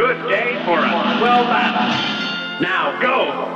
Good day for a swell battle. Now go!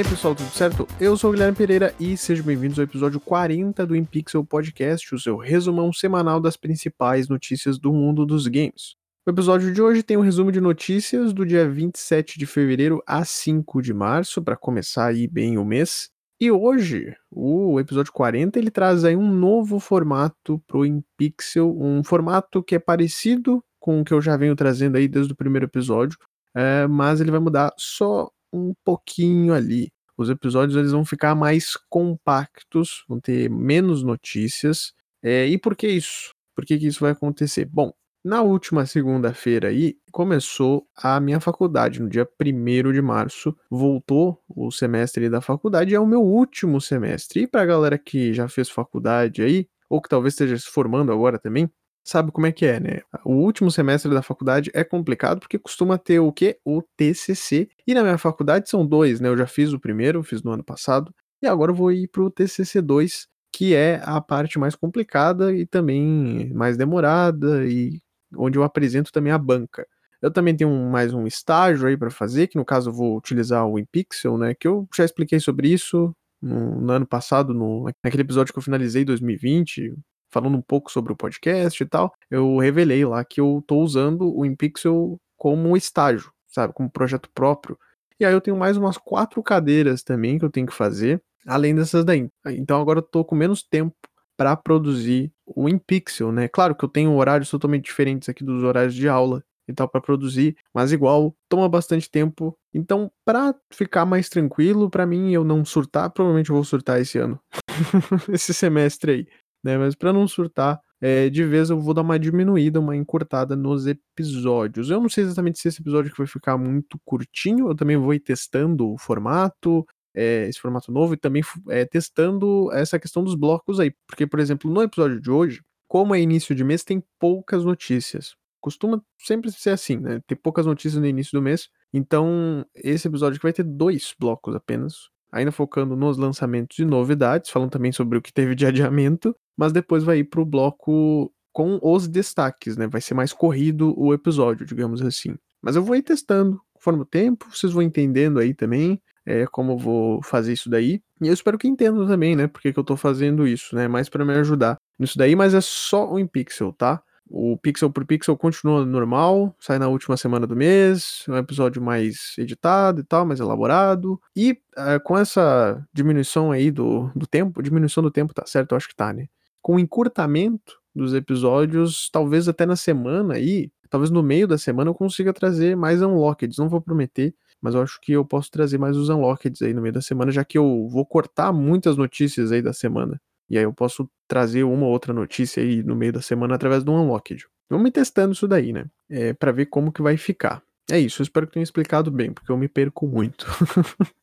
Aí, pessoal, tudo certo? Eu sou o Guilherme Pereira e sejam bem-vindos ao episódio 40 do InPixel Podcast, o seu resumão semanal das principais notícias do mundo dos games. O episódio de hoje tem um resumo de notícias do dia 27 de fevereiro a 5 de março, para começar aí bem o mês. E hoje, o episódio 40, ele traz aí um novo formato pro InPixel, um formato que é parecido com o que eu já venho trazendo aí desde o primeiro episódio, é, mas ele vai mudar só um pouquinho ali. Os episódios eles vão ficar mais compactos, vão ter menos notícias. É, e por que isso? Por que, que isso vai acontecer? Bom, na última segunda-feira aí, começou a minha faculdade, no dia 1 de março, voltou o semestre da faculdade, é o meu último semestre. E pra galera que já fez faculdade aí, ou que talvez esteja se formando agora também, sabe como é que é, né? O último semestre da faculdade é complicado porque costuma ter o quê? O TCC. E na minha faculdade são dois, né? Eu já fiz o primeiro, fiz no ano passado, e agora eu vou ir pro TCC 2, que é a parte mais complicada e também mais demorada e onde eu apresento também a banca. Eu também tenho mais um estágio aí para fazer, que no caso eu vou utilizar o InPixel, né? Que eu já expliquei sobre isso no, no ano passado, no, naquele episódio que eu finalizei em 2020, falando um pouco sobre o podcast e tal, eu revelei lá que eu tô usando o InPixel como estágio, sabe, como projeto próprio. E aí eu tenho mais umas quatro cadeiras também que eu tenho que fazer, além dessas daí. Então agora eu tô com menos tempo para produzir o InPixel, né? Claro que eu tenho horários totalmente diferentes aqui dos horários de aula e tal para produzir, mas igual toma bastante tempo. Então, para ficar mais tranquilo, para mim eu não surtar, provavelmente eu vou surtar esse ano. esse semestre aí né? Mas para não surtar é, de vez, eu vou dar uma diminuída, uma encurtada nos episódios. Eu não sei exatamente se esse episódio vai ficar muito curtinho, eu também vou ir testando o formato, é, esse formato novo, e também é, testando essa questão dos blocos aí. Porque, por exemplo, no episódio de hoje, como é início de mês, tem poucas notícias. Costuma sempre ser assim, né? Ter poucas notícias no início do mês. Então, esse episódio aqui vai ter dois blocos apenas ainda focando nos lançamentos e novidades, falando também sobre o que teve de adiamento, mas depois vai ir pro bloco com os destaques, né? Vai ser mais corrido o episódio, digamos assim. Mas eu vou ir testando conforme o tempo, vocês vão entendendo aí também é, como eu vou fazer isso daí. E eu espero que entendam também, né? Porque que eu tô fazendo isso, né? Mais para me ajudar nisso daí, mas é só o InPixel, tá? O Pixel por Pixel continua normal, sai na última semana do mês, um episódio mais editado e tal, mais elaborado. E é, com essa diminuição aí do, do tempo, diminuição do tempo tá certo, eu acho que tá, né? Com o encurtamento dos episódios, talvez até na semana aí, talvez no meio da semana eu consiga trazer mais unlockeds, não vou prometer, mas eu acho que eu posso trazer mais os unlockeds aí no meio da semana, já que eu vou cortar muitas notícias aí da semana. E aí eu posso trazer uma ou outra notícia aí no meio da semana através do Unlocked. Vamos testando isso daí, né? É, para ver como que vai ficar. É isso, eu espero que tenha explicado bem, porque eu me perco muito.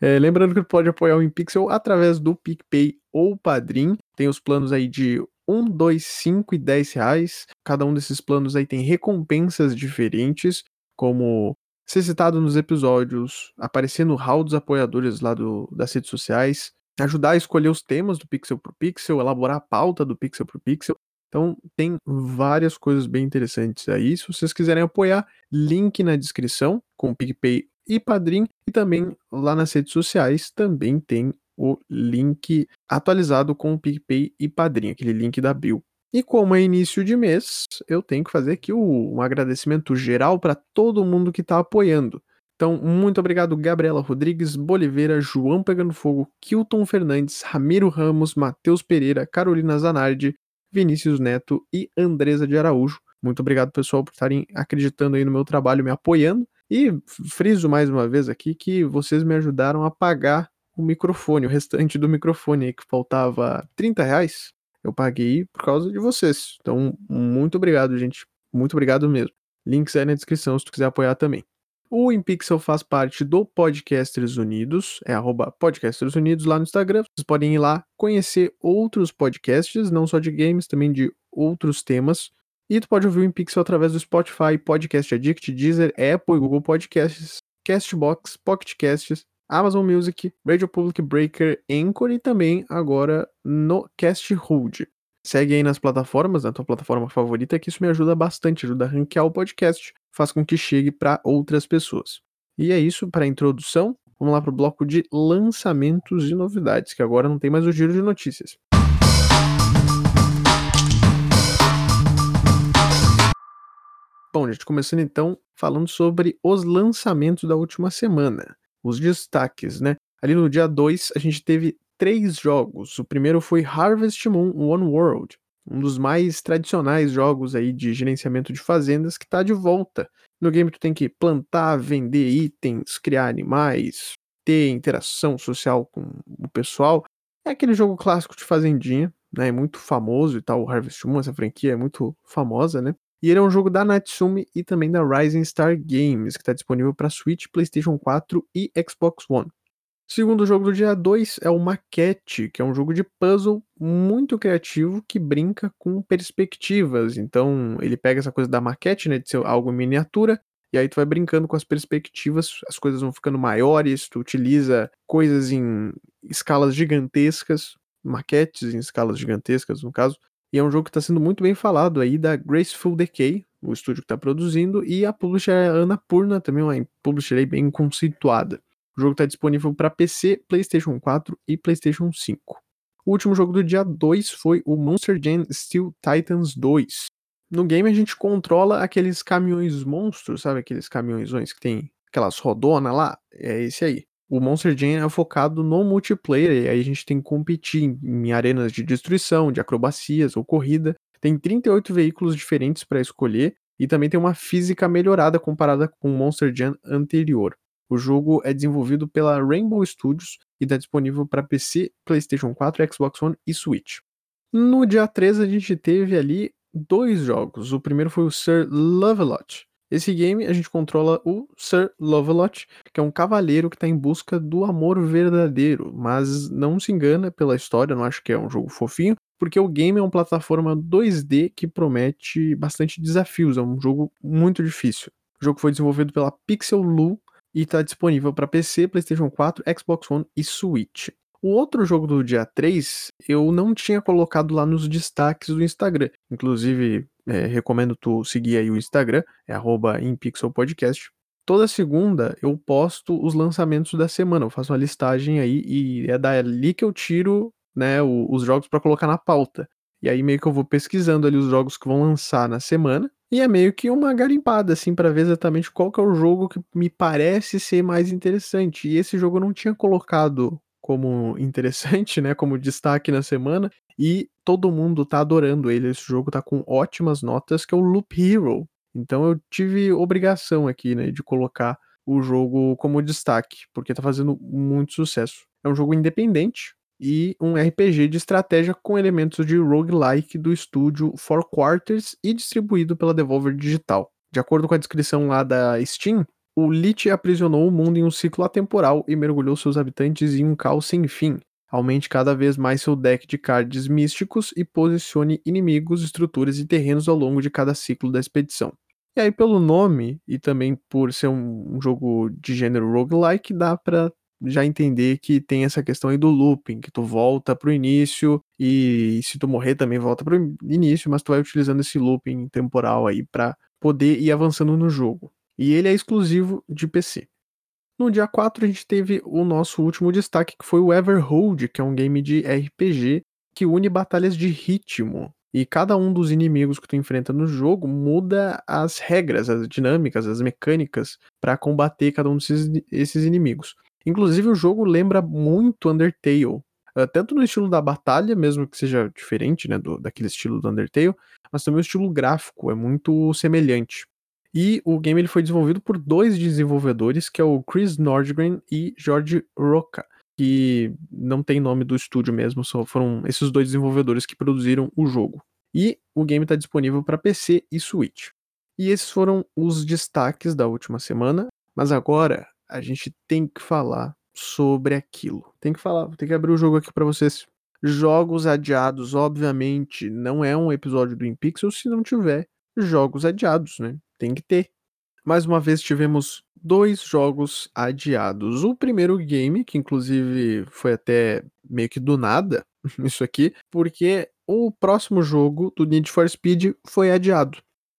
é, lembrando que pode apoiar o InPixel através do PicPay ou Padrim. Tem os planos aí de 1, 2, 5 e 10 reais. Cada um desses planos aí tem recompensas diferentes, como ser citado nos episódios, aparecer no hall dos apoiadores lá do, das redes sociais, ajudar a escolher os temas do Pixel por Pixel, elaborar a pauta do Pixel por Pixel. Então, tem várias coisas bem interessantes aí. Se vocês quiserem apoiar, link na descrição com o PicPay e Padrim. E também lá nas redes sociais também tem o link atualizado com o PicPay e Padrim, aquele link da Bill. E como é início de mês, eu tenho que fazer aqui um agradecimento geral para todo mundo que está apoiando. Então, muito obrigado, Gabriela Rodrigues, Boliveira, João Pegando Fogo, Kilton Fernandes, Ramiro Ramos, Matheus Pereira, Carolina Zanardi, Vinícius Neto e Andresa de Araújo. Muito obrigado, pessoal, por estarem acreditando aí no meu trabalho, me apoiando. E friso mais uma vez aqui que vocês me ajudaram a pagar o microfone, o restante do microfone que faltava 30 reais. Eu paguei por causa de vocês. Então, muito obrigado, gente. Muito obrigado mesmo. Links aí na descrição se tu quiser apoiar também. O InPixel faz parte do Podcasters Unidos, é arroba Podcasters Unidos lá no Instagram. Vocês podem ir lá conhecer outros podcasts, não só de games, também de outros temas. E tu pode ouvir o InPixel através do Spotify, Podcast Addict, Deezer, Apple, Google Podcasts, Castbox, Pocket Casts, Amazon Music, Radio Public Breaker, Anchor e também agora no Cast Hold. Segue aí nas plataformas, na tua plataforma favorita, que isso me ajuda bastante, ajuda a ranquear o podcast, faz com que chegue para outras pessoas. E é isso para a introdução. Vamos lá para o bloco de lançamentos e novidades, que agora não tem mais o giro de notícias. Bom, gente, começando então falando sobre os lançamentos da última semana, os destaques, né? Ali no dia 2, a gente teve três jogos. O primeiro foi Harvest Moon One World, um dos mais tradicionais jogos aí de gerenciamento de fazendas que está de volta. No game tu tem que plantar, vender itens, criar animais, ter interação social com o pessoal. É aquele jogo clássico de fazendinha, né? É muito famoso e tal. O Harvest Moon, essa franquia é muito famosa, né? E ele é um jogo da Natsume e também da Rising Star Games, que está disponível para Switch, PlayStation 4 e Xbox One. Segundo jogo do dia 2 é o Maquete, que é um jogo de puzzle muito criativo que brinca com perspectivas. Então, ele pega essa coisa da maquete, né, de ser algo em miniatura, e aí tu vai brincando com as perspectivas, as coisas vão ficando maiores, tu utiliza coisas em escalas gigantescas, maquetes em escalas gigantescas, no caso, e é um jogo que está sendo muito bem falado aí da Graceful Decay, o estúdio que está produzindo, e a publisher é Annapurna, também uma publisher bem conceituada. O jogo está disponível para PC, PlayStation 4 e PlayStation 5. O último jogo do dia 2 foi o Monster Jam Steel Titans 2. No game a gente controla aqueles caminhões monstros, sabe? Aqueles caminhões que tem aquelas rodonas lá. É esse aí. O Monster Jam é focado no multiplayer, e aí a gente tem que competir em arenas de destruição, de acrobacias ou corrida. Tem 38 veículos diferentes para escolher e também tem uma física melhorada comparada com o Monster Jam anterior. O jogo é desenvolvido pela Rainbow Studios e está disponível para PC, PlayStation 4, Xbox One e Switch. No dia 13 a gente teve ali dois jogos. O primeiro foi o Sir Lovelot. Esse game a gente controla o Sir Lovelot, que é um cavaleiro que está em busca do amor verdadeiro, mas não se engana pela história, não acho que é um jogo fofinho, porque o game é uma plataforma 2D que promete bastante desafios, é um jogo muito difícil. O jogo foi desenvolvido pela Pixel Lu e está disponível para PC, PlayStation 4, Xbox One e Switch. O outro jogo do dia 3 eu não tinha colocado lá nos destaques do Instagram. Inclusive, é, recomendo tu seguir aí o Instagram, é @inpixelpodcast. Toda segunda eu posto os lançamentos da semana, eu faço uma listagem aí e é dali que eu tiro né, os jogos para colocar na pauta. E aí meio que eu vou pesquisando ali os jogos que vão lançar na semana e é meio que uma garimpada, assim, para ver exatamente qual que é o jogo que me parece ser mais interessante. E esse jogo eu não tinha colocado como interessante, né, como destaque na semana, e todo mundo tá adorando ele. Esse jogo tá com ótimas notas, que é o Loop Hero. Então eu tive obrigação aqui, né, de colocar o jogo como destaque, porque tá fazendo muito sucesso. É um jogo independente, e um RPG de estratégia com elementos de roguelike do estúdio Four Quarters e distribuído pela Devolver Digital. De acordo com a descrição lá da Steam, o Lich aprisionou o mundo em um ciclo atemporal e mergulhou seus habitantes em um caos sem fim. Aumente cada vez mais seu deck de cards místicos e posicione inimigos, estruturas e terrenos ao longo de cada ciclo da expedição. E aí, pelo nome e também por ser um, jogo de gênero roguelike, dá pra já entender que tem essa questão aí do looping, que tu volta pro início e se tu morrer também volta pro início, mas tu vai utilizando esse looping temporal aí para poder ir avançando no jogo. E ele é exclusivo de PC. No dia 4 a gente teve o nosso último destaque, que foi o Everhold, que é um game de RPG que une batalhas de ritmo. E cada um dos inimigos que tu enfrenta no jogo muda as regras, as dinâmicas, as mecânicas para combater cada um desses esses inimigos. Inclusive, o jogo lembra muito Undertale. Uh, tanto no estilo da batalha, mesmo que seja diferente, né, do, daquele estilo do Undertale, mas também o estilo gráfico é muito semelhante. E o game ele foi desenvolvido por dois desenvolvedores, que é o Chris Nordgren e George Roca, que não tem nome do estúdio mesmo, só foram esses dois desenvolvedores que produziram o jogo. E o game está disponível para PC e Switch. E esses foram os destaques da última semana. Mas agora a gente tem que falar sobre aquilo. Tem que falar, tem que abrir o jogo aqui para vocês. Jogos adiados, obviamente, não é um episódio do InPixel se não tiver jogos adiados, né? Tem que ter. Mais uma vez tivemos dois jogos adiados. O primeiro game, que inclusive foi até meio que do nada, isso aqui, porque o próximo jogo do Need for Speed foi adiado.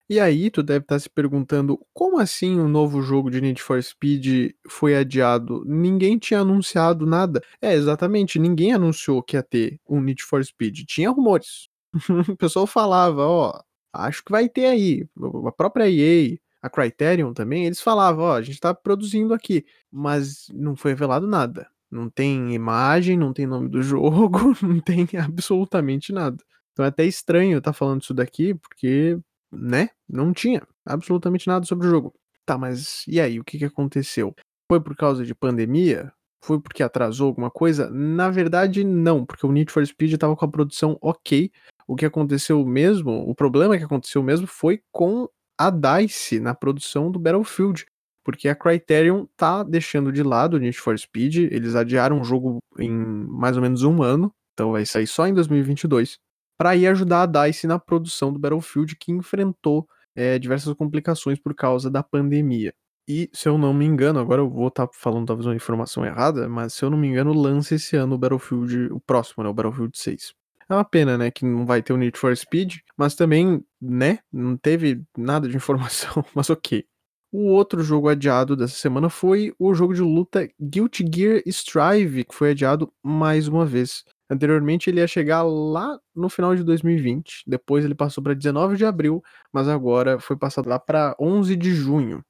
E aí, tu deve estar se perguntando como assim um novo jogo de Need for Speed foi adiado? Ninguém tinha anunciado nada. É, exatamente, ninguém anunciou que ia ter um Need for Speed. Tinha rumores. o pessoal falava, ó, acho que vai ter aí. A própria EA, a Criterion também, eles falavam, ó, a gente tá produzindo aqui, mas não foi revelado nada. Não tem imagem, não tem nome do jogo, não tem absolutamente nada. Então é até estranho estar tá falando isso daqui, porque né? Não tinha absolutamente nada sobre o jogo. Tá, mas e aí? O que, que aconteceu? Foi por causa de pandemia? Foi porque atrasou alguma coisa? Na verdade, não, porque o Need for Speed estava com a produção ok. O que aconteceu mesmo, o problema que aconteceu mesmo foi com a DICE na produção do Battlefield. Porque a Criterion tá deixando de lado o Need for Speed, eles adiaram o jogo em mais ou menos um ano, então vai sair só em 2022 para ir ajudar a DICE na produção do Battlefield, que enfrentou é, diversas complicações por causa da pandemia. E, se eu não me engano, agora eu vou estar tá falando talvez uma informação errada, mas se eu não me engano, lança esse ano o Battlefield, o próximo, né, o Battlefield 6. É uma pena, né, que não vai ter o Need for Speed, mas também, né, não teve nada de informação, mas ok. O outro jogo adiado dessa semana foi o jogo de luta Guilty Gear Strive, que foi adiado mais uma vez. Anteriormente ele ia chegar lá no final de 2020, depois ele passou para 19 de abril, mas agora foi passado lá para 11 de junho.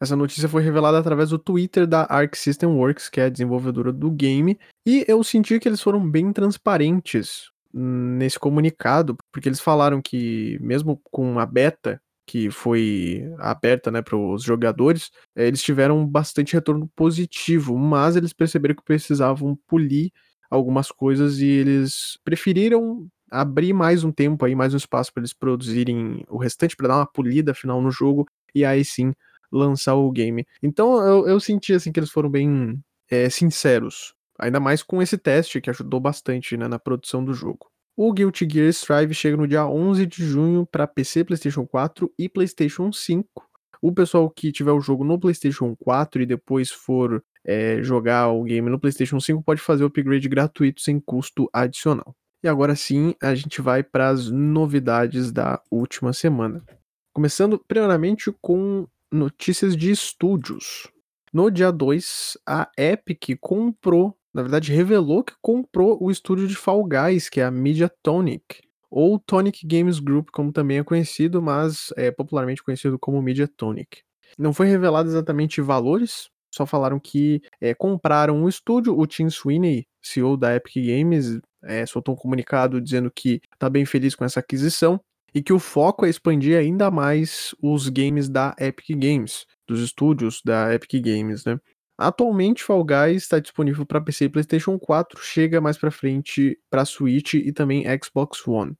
Essa notícia foi revelada através do Twitter da Arc System Works, que é a desenvolvedora do game, e eu senti que eles foram bem transparentes nesse comunicado, porque eles falaram que mesmo com a beta que foi aberta né, para os jogadores, eles tiveram bastante retorno positivo, mas eles perceberam que precisavam polir algumas coisas e eles preferiram abrir mais um tempo aí, mais um espaço para eles produzirem o restante para dar uma polida final no jogo e aí sim lançar o game. Então eu, eu senti assim que eles foram bem é, sinceros, ainda mais com esse teste que ajudou bastante né, na produção do jogo. O Guilty Gear Strive chega no dia 11 de junho para PC, PlayStation 4 e PlayStation 5. O pessoal que tiver o jogo no PlayStation 4 e depois for é, jogar o game no PlayStation 5 pode fazer o upgrade gratuito sem custo adicional. E agora sim, a gente vai para as novidades da última semana. Começando primeiramente com notícias de estúdios. No dia 2, a Epic comprou, na verdade revelou que comprou o estúdio de Fall Guys, que é a Mediatonic, ou Tonic Games Group, como também é conhecido, mas é popularmente conhecido como Mediatonic. Não foi revelado exatamente valores, só falaram que é, compraram um estúdio, o Tim Sweeney, CEO da Epic Games, é, soltou um comunicado dizendo que está bem feliz com essa aquisição e que o foco é expandir ainda mais os games da Epic Games, dos estúdios da Epic Games, né? Atualmente, Fall Guys está disponível para PC e PlayStation 4, chega mais para frente para Switch e também Xbox One.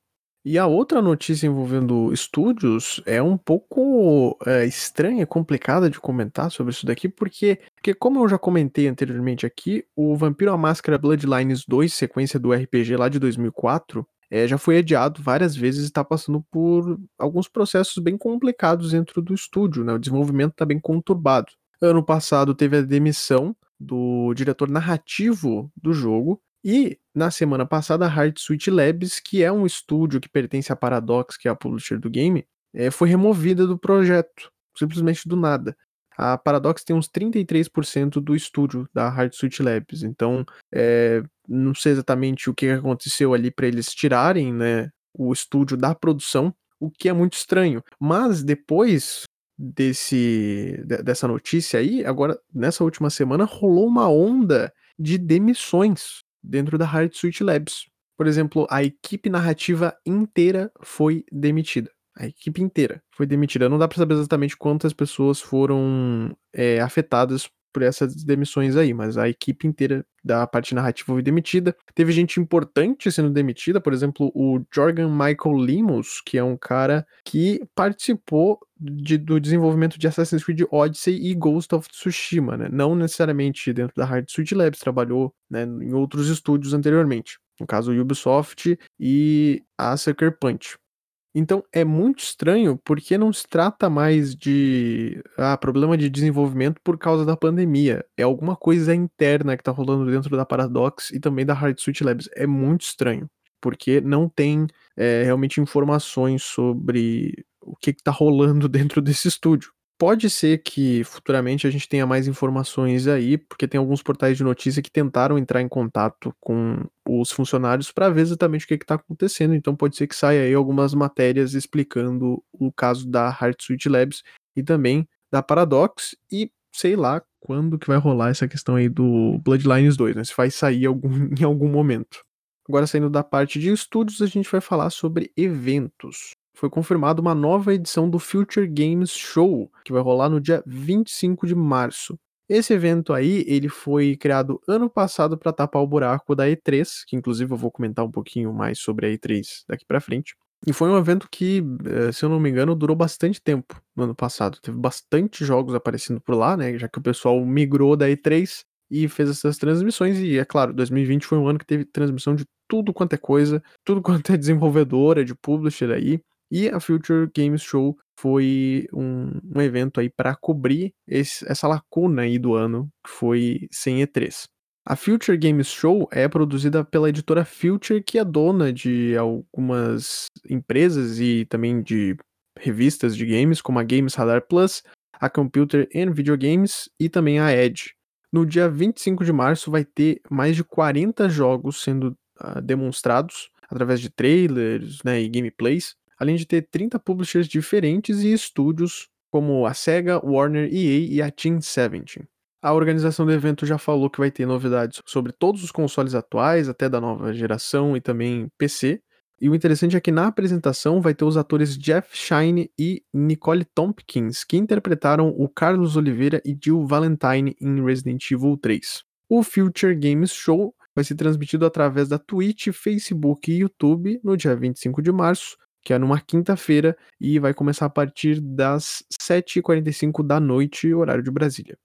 E a outra notícia envolvendo estúdios é um pouco é, estranha, complicada de comentar sobre isso daqui, porque, porque, como eu já comentei anteriormente aqui, o Vampiro à Máscara Bloodlines 2, sequência do RPG lá de 2004, é, já foi adiado várias vezes e está passando por alguns processos bem complicados dentro do estúdio, né? O desenvolvimento está bem conturbado. Ano passado teve a demissão do diretor narrativo do jogo, e na semana passada, a Hard Suite Labs, que é um estúdio que pertence à Paradox, que é a publisher do game, é, foi removida do projeto, simplesmente do nada. A Paradox tem uns 33% do estúdio da Hard Suite Labs, então é, não sei exatamente o que aconteceu ali para eles tirarem né, o estúdio da produção, o que é muito estranho. Mas depois desse dessa notícia aí, agora nessa última semana rolou uma onda de demissões dentro da Hard Suite Labs. Por exemplo, a equipe narrativa inteira foi demitida. A equipe inteira foi demitida. Não dá para saber exatamente quantas pessoas foram é, afetadas por essas demissões aí, mas a equipe inteira da parte narrativa foi demitida. Teve gente importante sendo demitida, por exemplo, o Jorgen Michael Limos, que é um cara que participou de, do desenvolvimento de Assassin's Creed Odyssey e Ghost of Tsushima, né? Não necessariamente dentro da Hard Suite Labs, trabalhou né, em outros estúdios anteriormente. No caso, o Ubisoft e a Sucker Punch. Então é muito estranho porque não se trata mais de ah, problema de desenvolvimento por causa da pandemia. É alguma coisa interna que tá rolando dentro da Paradox e também da Hard Suite Labs. É muito estranho, porque não tem é, realmente informações sobre o que, que tá rolando dentro desse estúdio. Pode ser que futuramente a gente tenha mais informações aí, porque tem alguns portais de notícia que tentaram entrar em contato com os funcionários para ver exatamente o que está acontecendo. Então pode ser que saia aí algumas matérias explicando o caso da Heart Suite Labs e também da Paradox e sei lá quando que vai rolar essa questão aí do Bloodlines 2, né? Se vai sair algum, em algum momento. Agora saindo da parte de estúdios, a gente vai falar sobre eventos foi confirmada uma nova edição do Future Games Show, que vai rolar no dia 25 de março. Esse evento aí, ele foi criado ano passado para tapar o buraco da E3, que inclusive eu vou comentar um pouquinho mais sobre a E3 daqui para frente. E foi um evento que, eh, se eu não me engano, durou bastante tempo no ano passado. Teve bastante jogos aparecendo por lá, né? Já que o pessoal migrou da E3 e fez essas transmissões. E é claro, 2020 foi um ano que teve transmissão de tudo quanto é coisa, tudo quanto é desenvolvedora, de publisher aí. E a Future Games Show foi um, um evento aí para cobrir esse, essa lacuna aí do ano, que foi sem E3. A Future Games Show é produzida pela editora Future, que é dona de algumas empresas e também de revistas de games, como a Games Radar Plus, a Computer and Video Games e também a Edge. No dia 25 de março vai ter mais de 40 jogos sendo uh, demonstrados através de trailers né, e gameplays além de ter 30 publishers diferentes e estúdios como a Sega, Warner, EA e a Team 17. A organização do evento já falou que vai ter novidades sobre todos os consoles atuais, até da nova geração e também PC. E o interessante é que na apresentação vai ter os atores Jeff Shine e Nicole Tompkins, que interpretaram o Carlos Oliveira e Jill Valentine em Resident Evil 3. O Future Games Show vai ser transmitido através da Twitch, Facebook e YouTube no dia 25 de março, que é numa quinta-feira e vai começar a partir das 7h45 da noite, horário de Brasília.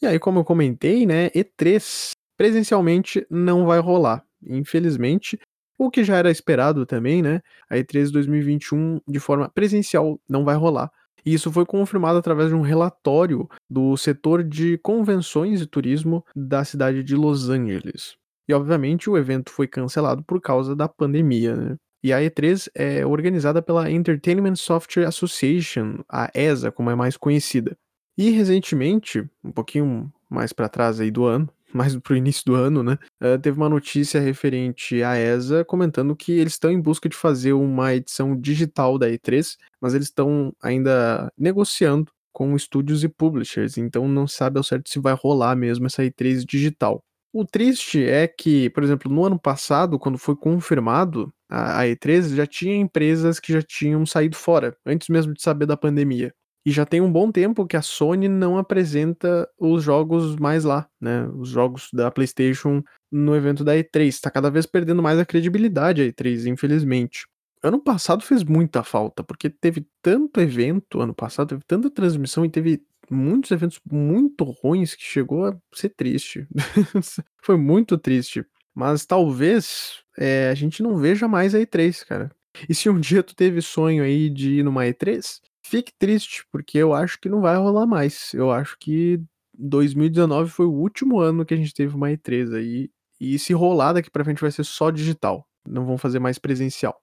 E aí, como eu comentei, né, E3 presencialmente não vai rolar, infelizmente, o que já era esperado também, né? A E3 2021 de forma presencial não vai rolar. E isso foi confirmado através de um relatório do setor de convenções e turismo da cidade de Los Angeles. E obviamente o evento foi cancelado por causa da pandemia, né? E a E3 é organizada pela Entertainment Software Association, a ESA, como é mais conhecida. E recentemente, um pouquinho mais para trás aí do ano, mais pro início do ano, né? Uh, teve uma notícia referente à ESA comentando que eles estão em busca de fazer uma edição digital da E3, mas eles estão ainda negociando com estúdios e publishers, então não sabe ao certo se vai rolar mesmo essa E3 digital. O triste é que, por exemplo, no ano passado, quando foi confirmado a, a E3, já tinha empresas que já tinham saído fora, antes mesmo de saber da pandemia. E já tem um bom tempo que a Sony não apresenta os jogos mais lá, né? Os jogos da PlayStation no evento da E3. Está cada vez perdendo mais a credibilidade a E3, infelizmente. Ano passado fez muita falta, porque teve tanto evento ano passado, teve tanta transmissão e teve muitos eventos muito ruins que chegou a ser triste. Foi muito triste. Mas talvez é, a gente não veja mais a E3, cara. E se um dia tu teve sonho aí de ir numa E3, fique triste, porque eu acho que não vai rolar mais. Eu acho que 2019 foi o último ano que a gente teve uma E3 aí. E se rolar daqui pra frente vai ser só digital. Não vão fazer mais presencial.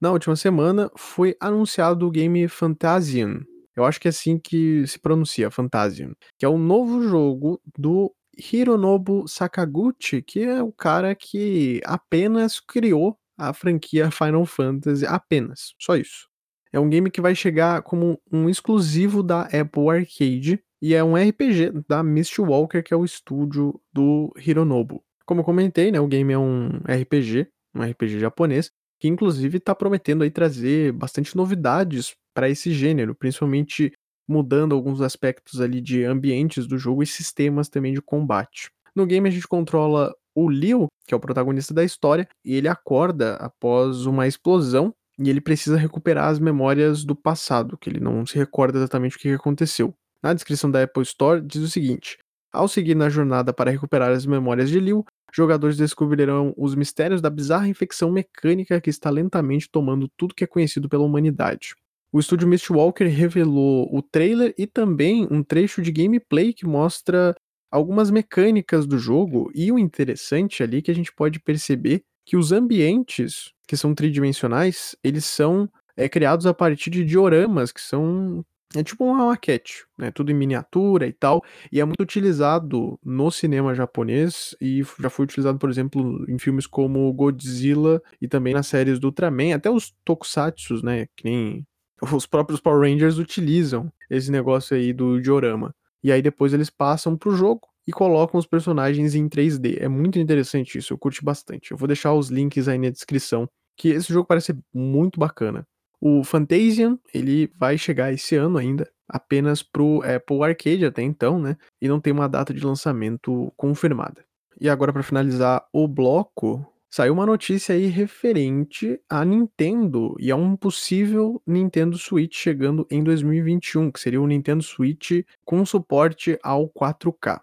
Na última semana foi anunciado o game Fantasian, eu acho que é assim que se pronuncia, Fantasian. Que é um novo jogo do Hironobu Sakaguchi, que é o cara que apenas criou a franquia Final Fantasy, apenas, só isso. É um game que vai chegar como um exclusivo da Apple Arcade e é um RPG da Mistwalker, que é o estúdio do Hironobu. Como eu comentei, né, o game é um RPG, um RPG japonês, que inclusive está prometendo aí trazer bastante novidades para esse gênero, principalmente mudando alguns aspectos ali de ambientes do jogo e sistemas também de combate. No game a gente controla o Leo, que é o protagonista da história, e ele acorda após uma explosão e ele precisa recuperar as memórias do passado, que ele não se recorda exatamente o que aconteceu. Na descrição da Apple Store diz o seguinte: ao seguir na jornada para recuperar as memórias de Liu, jogadores descobrirão os mistérios da bizarra infecção mecânica que está lentamente tomando tudo que é conhecido pela humanidade. O estúdio Mistwalker revelou o trailer e também um trecho de gameplay que mostra algumas mecânicas do jogo e o interessante ali que a gente pode perceber que os ambientes que são tridimensionais, eles são é, criados a partir de dioramas, que são é tipo uma maquete, né? Tudo em miniatura e tal. E é muito utilizado no cinema japonês e já foi utilizado, por exemplo, em filmes como Godzilla e também nas séries do Ultraman, até os tokusatsus, né? Que nem os próprios Power Rangers utilizam esse negócio aí do diorama. E aí depois eles passam pro jogo e colocam os personagens em 3D. É muito interessante isso, eu curti bastante. Eu vou deixar os links aí na descrição, que esse jogo parece muito bacana. O Fantasian, ele vai chegar esse ano ainda, apenas pro Apple Arcade até então, né? E não tem uma data de lançamento confirmada. E agora para finalizar o bloco, saiu uma notícia aí referente à Nintendo e a um possível Nintendo Switch chegando em 2021, que seria o Nintendo Switch com suporte ao 4K.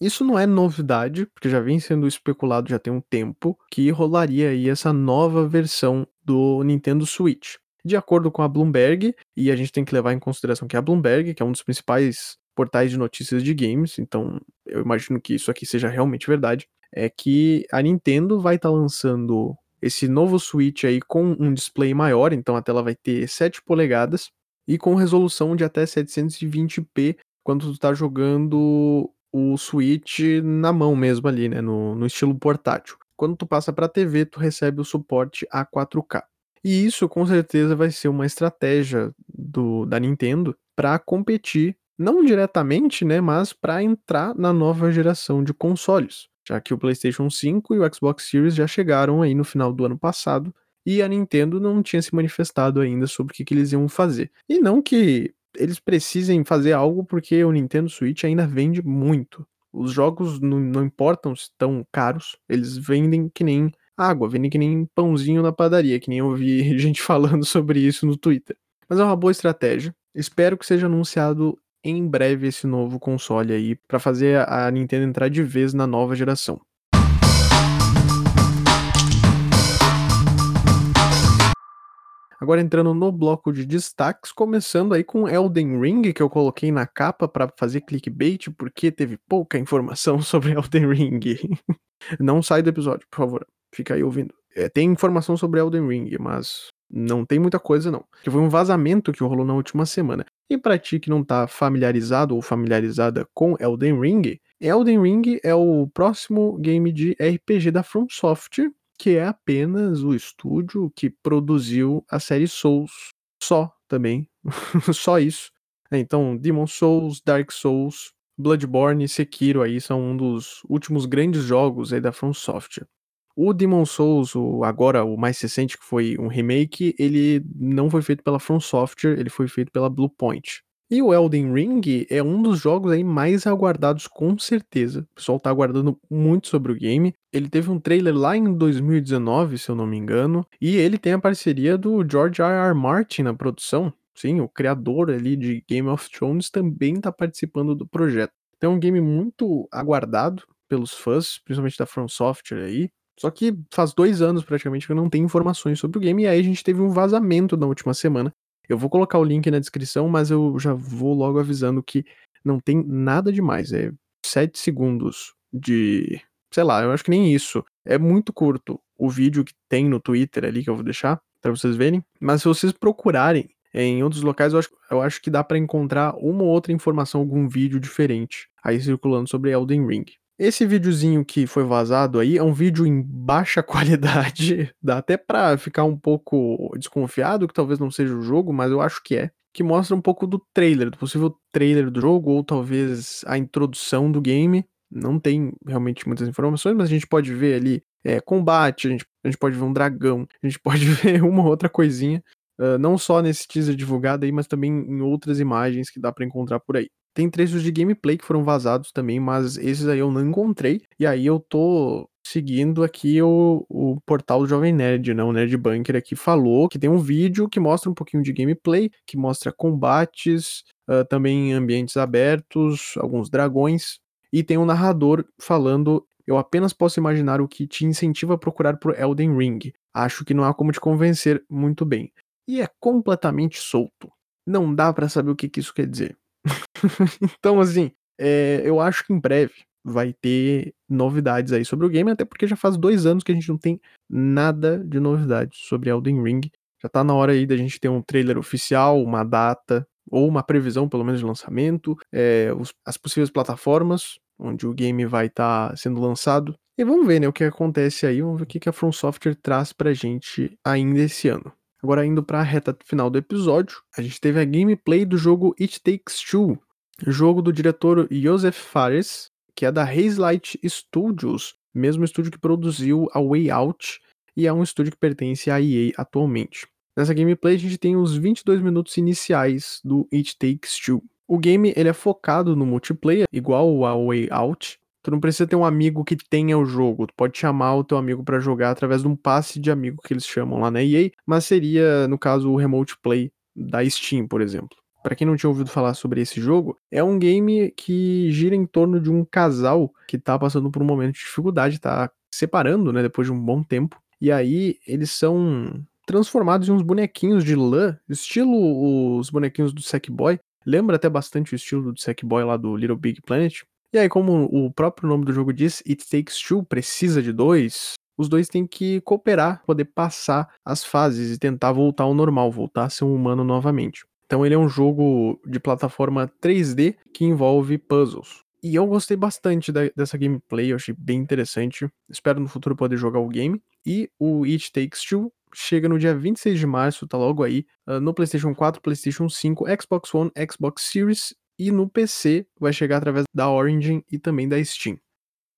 Isso não é novidade, porque já vem sendo especulado já tem um tempo que rolaria aí essa nova versão do Nintendo Switch. De acordo com a Bloomberg, e a gente tem que levar em consideração que a Bloomberg, que é um dos principais portais de notícias de games, então eu imagino que isso aqui seja realmente verdade, é que a Nintendo vai estar tá lançando esse novo Switch aí com um display maior, então a tela vai ter 7 polegadas e com resolução de até 720p quando tu tá jogando o Switch na mão mesmo ali, né, no, no estilo portátil. Quando tu passa para TV, tu recebe o suporte a 4K. E isso com certeza vai ser uma estratégia do, da Nintendo para competir, não diretamente, né, mas para entrar na nova geração de consoles, já que o PlayStation 5 e o Xbox Series já chegaram aí no final do ano passado e a Nintendo não tinha se manifestado ainda sobre o que, que eles iam fazer. E não que eles precisem fazer algo porque o Nintendo Switch ainda vende muito. Os jogos não, não importam se estão caros, eles vendem que nem água, vendem que nem pãozinho na padaria, que nem eu vi gente falando sobre isso no Twitter. Mas é uma boa estratégia. Espero que seja anunciado em breve esse novo console aí para fazer a Nintendo entrar de vez na nova geração. Agora entrando no bloco de destaques, começando aí com Elden Ring, que eu coloquei na capa para fazer clickbait, porque teve pouca informação sobre Elden Ring. Não sai do episódio, por favor. Fica aí ouvindo. É, tem informação sobre Elden Ring, mas não tem muita coisa não. Que foi um vazamento que rolou na última semana. E para ti que não tá familiarizado ou familiarizada com Elden Ring, Elden Ring é o próximo game de RPG da From Software que é apenas o estúdio que produziu a série Souls. Só também. Só isso. Então, Demon Souls, Dark Souls, Bloodborne e Sekiro aí são um dos últimos grandes jogos aí da From Software. O Demon Souls, o, agora o mais recente, que foi um remake, ele não foi feito pela From Software, ele foi feito pela Bluepoint. E o Elden Ring é um dos jogos aí mais aguardados com certeza. O pessoal tá aguardando muito sobre o game. Ele teve um trailer lá em 2019, se eu não me engano, e ele tem a parceria do George R. R. Martin na produção. Sim, o criador ali de Game of Thrones também tá participando do projeto. Então é um game muito aguardado pelos fãs, principalmente da From Software aí. Só que faz dois anos praticamente que eu não tenho informações sobre o game, e aí a gente teve um vazamento na última semana eu vou colocar o link na descrição, mas eu já vou logo avisando que não tem nada demais. É 7 segundos de. Sei lá, eu acho que nem isso. É muito curto o vídeo que tem no Twitter ali que eu vou deixar para vocês verem. Mas se vocês procurarem em outros locais, eu acho, eu acho que dá para encontrar uma ou outra informação, algum vídeo diferente aí circulando sobre Elden Ring. Esse videozinho que foi vazado aí é um vídeo em baixa qualidade, dá até pra ficar um pouco desconfiado que talvez não seja o jogo, mas eu acho que é. Que mostra um pouco do trailer, do possível trailer do jogo, ou talvez a introdução do game. Não tem realmente muitas informações, mas a gente pode ver ali é, combate, a gente, a gente pode ver um dragão, a gente pode ver uma outra coisinha. uh, não só nesse teaser divulgado aí, mas também em outras imagens que dá para encontrar por aí. Tem trechos de gameplay que foram vazados também, mas esses aí eu não encontrei. E aí eu tô seguindo aqui o, o portal do Jovem Nerd, né? O Nerd Bunker aqui falou que tem um vídeo que mostra um pouquinho de gameplay, que mostra combates, uh, também ambientes abertos, alguns dragões, e tem um narrador falando. Eu apenas posso imaginar o que te incentiva a procurar por Elden Ring. Acho que não há como te convencer muito bem. E é completamente solto. Não dá para saber o que, que isso quer dizer. Então, assim, é, eu acho que em breve vai ter novidades aí sobre o game, até porque já faz dois anos que a gente não tem nada de novidades sobre Elden Ring. Já tá na hora aí da gente ter um trailer oficial, uma data, ou uma previsão, pelo menos, de lançamento, é, os, as possíveis plataformas onde o game vai estar tá sendo lançado. E vamos ver, né, o que acontece aí, vamos ver o que, que a From Software traz pra gente ainda esse ano. Agora, indo para a reta final do episódio, a gente teve a gameplay do jogo It Takes Two, jogo do diretor Joseph Fares, que é da Hazelight Studios, mesmo estúdio que produziu a Way Out e é um estúdio que pertence à EA atualmente. Nessa gameplay a gente tem os 22 minutos iniciais do It Takes Two. O game ele é focado no multiplayer, igual ao Way Out, Tu não precisa ter um amigo que tenha o jogo. Tu pode chamar o teu amigo para jogar através de um passe de amigo que eles chamam lá na EA, mas seria, no caso, o Remote Play da Steam, por exemplo. Para quem não tinha ouvido falar sobre esse jogo, é um game que gira em torno de um casal que tá passando por um momento de dificuldade, tá separando, né, depois de um bom tempo. E aí eles são transformados em uns bonequinhos de lã, estilo os bonequinhos do Sackboy. Lembra até bastante o estilo do Sackboy lá do Little Big Planet. E aí, como o próprio nome do jogo diz, It Takes Two, precisa de dois, os dois têm que cooperar, poder passar as fases e tentar voltar ao normal, voltar a ser um humano novamente. Então ele é um jogo de plataforma 3D que envolve puzzles. E eu gostei bastante da, dessa gameplay, eu achei bem interessante. Espero no futuro poder jogar o game. E o It Takes Two chega no dia 26 de março, tá logo aí, uh, no PlayStation 4, PlayStation 5, Xbox One, Xbox Series e no PC vai chegar através da Origin e também da Steam.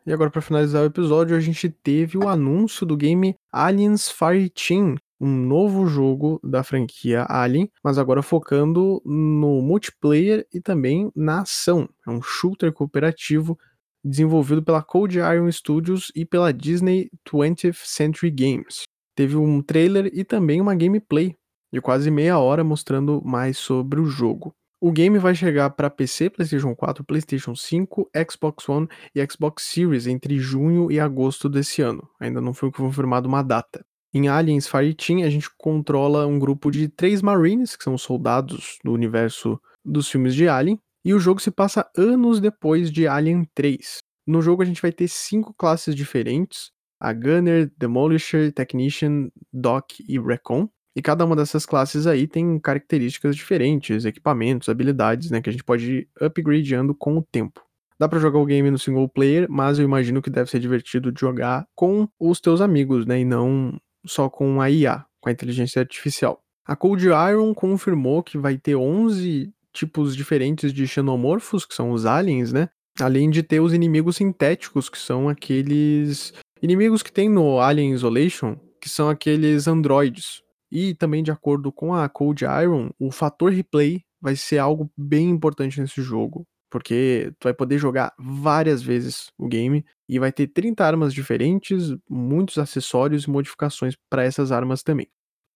E agora para finalizar o episódio, a gente teve o anúncio do game Aliens Fireteam, um novo jogo da franquia Alien, mas agora focando no multiplayer e também na ação. É um shooter cooperativo desenvolvido pela Cold Iron Studios e pela Disney 20th Century Games. Teve um trailer e também uma gameplay de quase meia hora mostrando mais sobre o jogo. O game vai chegar para PC, PlayStation 4, PlayStation 5, Xbox One e Xbox Series entre junho e agosto desse ano. Ainda não foi confirmada uma data. Em Aliens Fireteam, a gente controla um grupo de três Marines, que são soldados do universo dos filmes de Alien, e o jogo se passa anos depois de Alien 3. No jogo a gente vai ter cinco classes diferentes: a Gunner, Demolisher, Technician, Doc e Recon. E cada uma dessas classes aí tem características diferentes, equipamentos, habilidades, né, que a gente pode ir upgradeando com o tempo. Dá para jogar o game no single player, mas eu imagino que deve ser divertido de jogar com os teus amigos, né, e não só com a IA, com a inteligência artificial. A Cold Iron confirmou que vai ter 11 tipos diferentes de xenomorfos, que são os aliens, né? Além de ter os inimigos sintéticos, que são aqueles inimigos que tem no Alien Isolation, que são aqueles androides, e também, de acordo com a Cold Iron, o fator replay vai ser algo bem importante nesse jogo. Porque tu vai poder jogar várias vezes o game e vai ter 30 armas diferentes, muitos acessórios e modificações para essas armas também.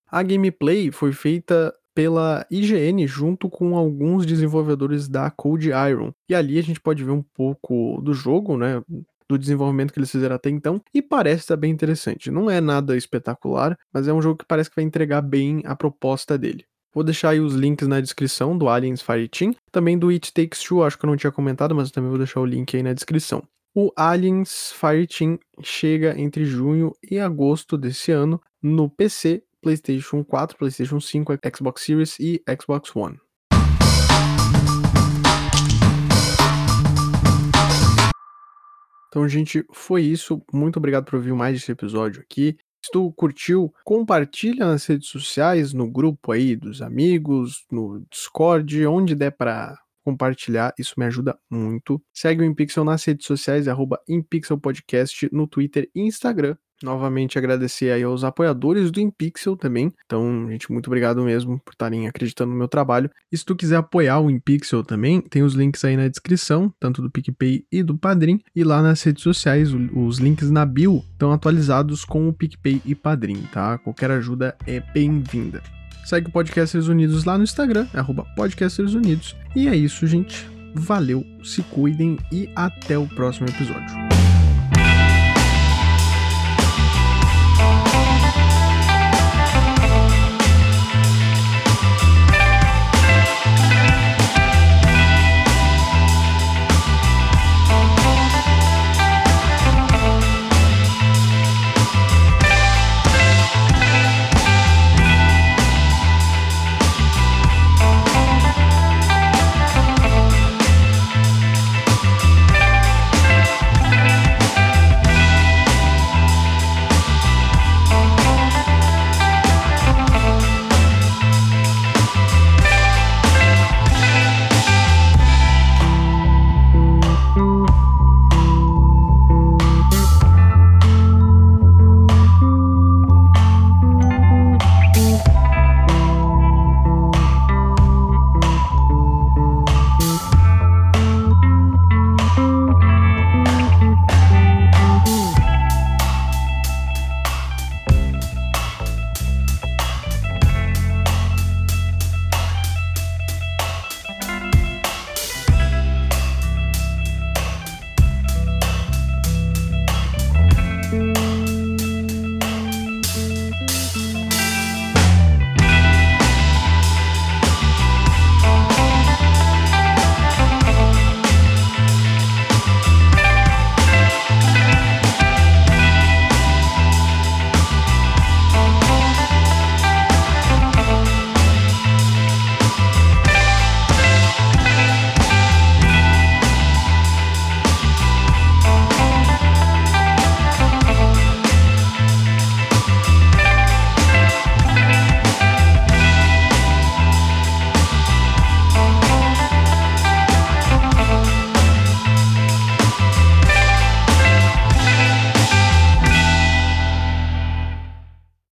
A gameplay foi feita pela IGN junto com alguns desenvolvedores da Cold Iron. E ali a gente pode ver um pouco do jogo, né? Do desenvolvimento que eles fizeram até então, e parece estar bem interessante. Não é nada espetacular, mas é um jogo que parece que vai entregar bem a proposta dele. Vou deixar aí os links na descrição do Aliens Fireteam, também do It Takes Two, acho que eu não tinha comentado, mas também vou deixar o link aí na descrição. O Aliens Fireteam chega entre junho e agosto desse ano no PC, PlayStation 4, PlayStation 5, Xbox Series e Xbox One. Então, gente, foi isso. Muito obrigado por ouvir mais esse episódio aqui. Se tu curtiu, compartilha nas redes sociais, no grupo aí dos amigos, no Discord, onde der para compartilhar, isso me ajuda muito. Segue o InPixel nas redes sociais, arroba InPixelPodcast no Twitter e Instagram. Novamente agradecer aí aos apoiadores do InPixel também. Então, gente, muito obrigado mesmo por estarem acreditando no meu trabalho. E se tu quiser apoiar o InPixel também, tem os links aí na descrição, tanto do PicPay e do Padrim. E lá nas redes sociais, os links na bio estão atualizados com o PicPay e Padrim, tá? Qualquer ajuda é bem-vinda. Segue o Podcasters Unidos lá no Instagram, arroba Podcasters Unidos. E é isso, gente. Valeu, se cuidem e até o próximo episódio.